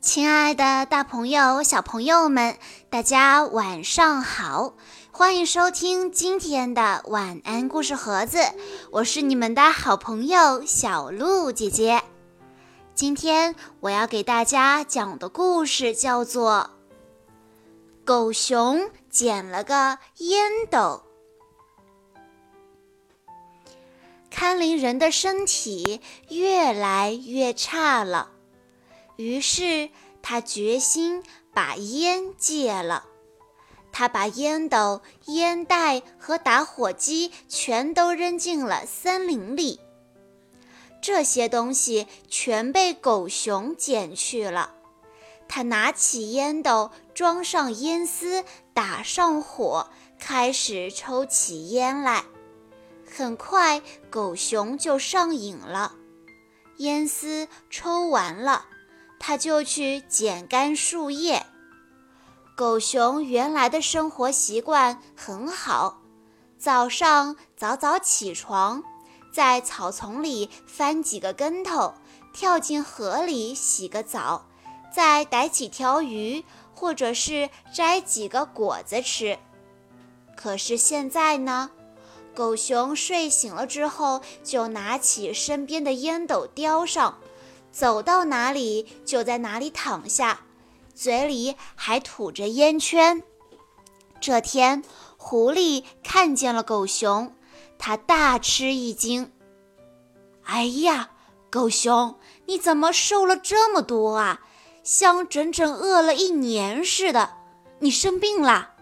亲爱的，大朋友、小朋友们，大家晚上好！欢迎收听今天的晚安故事盒子，我是你们的好朋友小鹿姐姐。今天我要给大家讲的故事叫做《狗熊捡了个烟斗》。看林人的身体越来越差了。于是他决心把烟戒了。他把烟斗、烟袋和打火机全都扔进了森林里。这些东西全被狗熊捡去了。他拿起烟斗，装上烟丝，打上火，开始抽起烟来。很快，狗熊就上瘾了。烟丝抽完了。他就去捡干树叶。狗熊原来的生活习惯很好，早上早早起床，在草丛里翻几个跟头，跳进河里洗个澡，再逮几条鱼，或者是摘几个果子吃。可是现在呢，狗熊睡醒了之后，就拿起身边的烟斗叼上。走到哪里就在哪里躺下，嘴里还吐着烟圈。这天，狐狸看见了狗熊，它大吃一惊：“哎呀，狗熊，你怎么瘦了这么多啊？像整整饿了一年似的！你生病啦？”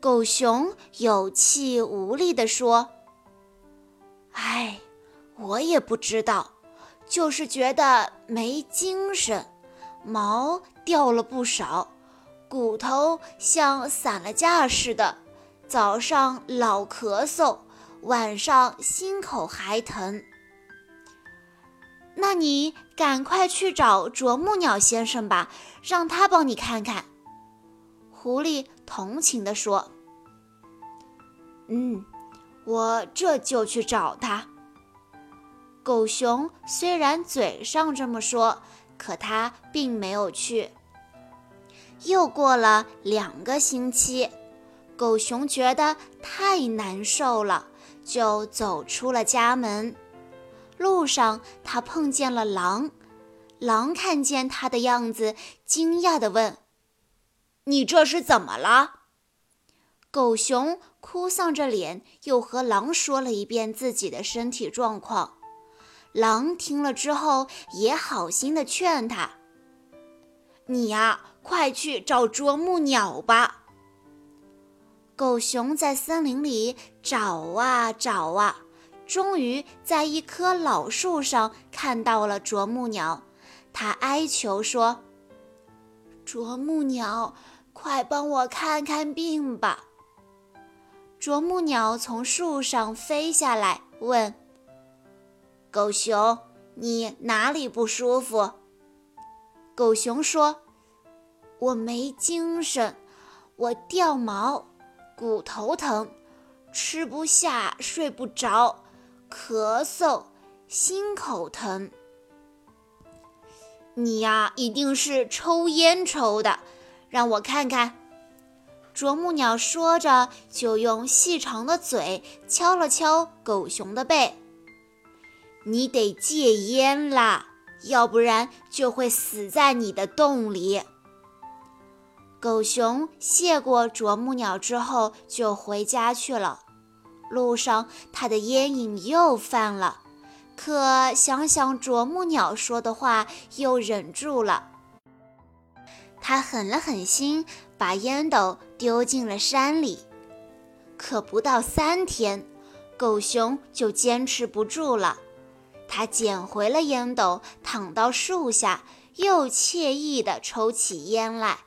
狗熊有气无力地说：“哎，我也不知道。”就是觉得没精神，毛掉了不少，骨头像散了架似的，早上老咳嗽，晚上心口还疼。那你赶快去找啄木鸟先生吧，让他帮你看看。”狐狸同情地说。“嗯，我这就去找他。”狗熊虽然嘴上这么说，可他并没有去。又过了两个星期，狗熊觉得太难受了，就走出了家门。路上，他碰见了狼。狼看见他的样子，惊讶地问：“你这是怎么了？”狗熊哭丧着脸，又和狼说了一遍自己的身体状况。狼听了之后，也好心的劝他：“你呀，快去找啄木鸟吧。”狗熊在森林里找啊找啊，终于在一棵老树上看到了啄木鸟。他哀求说：“啄木鸟，快帮我看看病吧。”啄木鸟从树上飞下来，问。狗熊，你哪里不舒服？狗熊说：“我没精神，我掉毛，骨头疼，吃不下，睡不着，咳嗽，心口疼。你呀，一定是抽烟抽的，让我看看。”啄木鸟说着，就用细长的嘴敲了敲狗熊的背。你得戒烟啦，要不然就会死在你的洞里。狗熊谢过啄木鸟之后，就回家去了。路上，他的烟瘾又犯了，可想想啄木鸟说的话，又忍住了。他狠了狠心，把烟斗丢进了山里。可不到三天，狗熊就坚持不住了。他捡回了烟斗，躺到树下，又惬意地抽起烟来。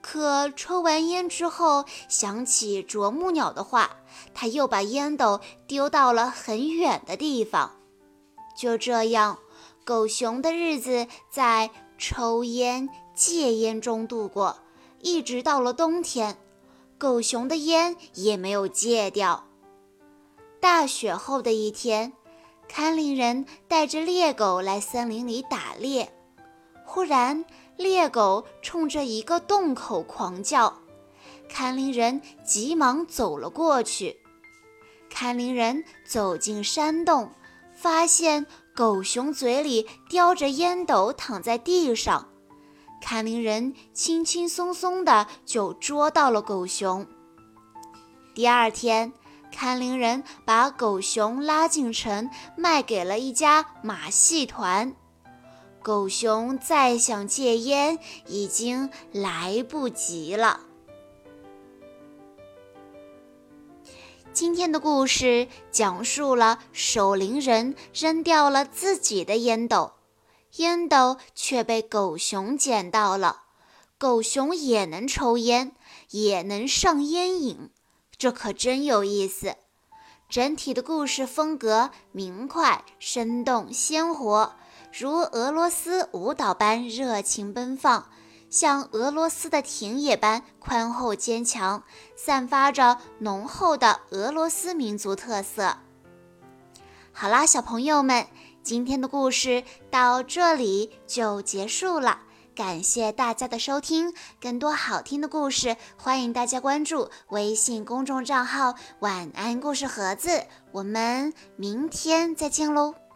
可抽完烟之后，想起啄木鸟的话，他又把烟斗丢到了很远的地方。就这样，狗熊的日子在抽烟戒烟中度过，一直到了冬天，狗熊的烟也没有戒掉。大雪后的一天。看林人带着猎狗来森林里打猎，忽然，猎狗冲着一个洞口狂叫，看林人急忙走了过去。看林人走进山洞，发现狗熊嘴里叼着烟斗躺在地上。看林人轻轻松松的就捉到了狗熊。第二天，看林人把狗熊拉进城，卖给了一家马戏团。狗熊再想戒烟，已经来不及了。今天的故事讲述了守灵人扔掉了自己的烟斗，烟斗却被狗熊捡到了。狗熊也能抽烟，也能上烟瘾，这可真有意思。整体的故事风格明快、生动、鲜活，如俄罗斯舞蹈般热情奔放。像俄罗斯的田野般宽厚坚强，散发着浓厚的俄罗斯民族特色。好啦，小朋友们，今天的故事到这里就结束了。感谢大家的收听，更多好听的故事，欢迎大家关注微信公众账号“晚安故事盒子”。我们明天再见喽！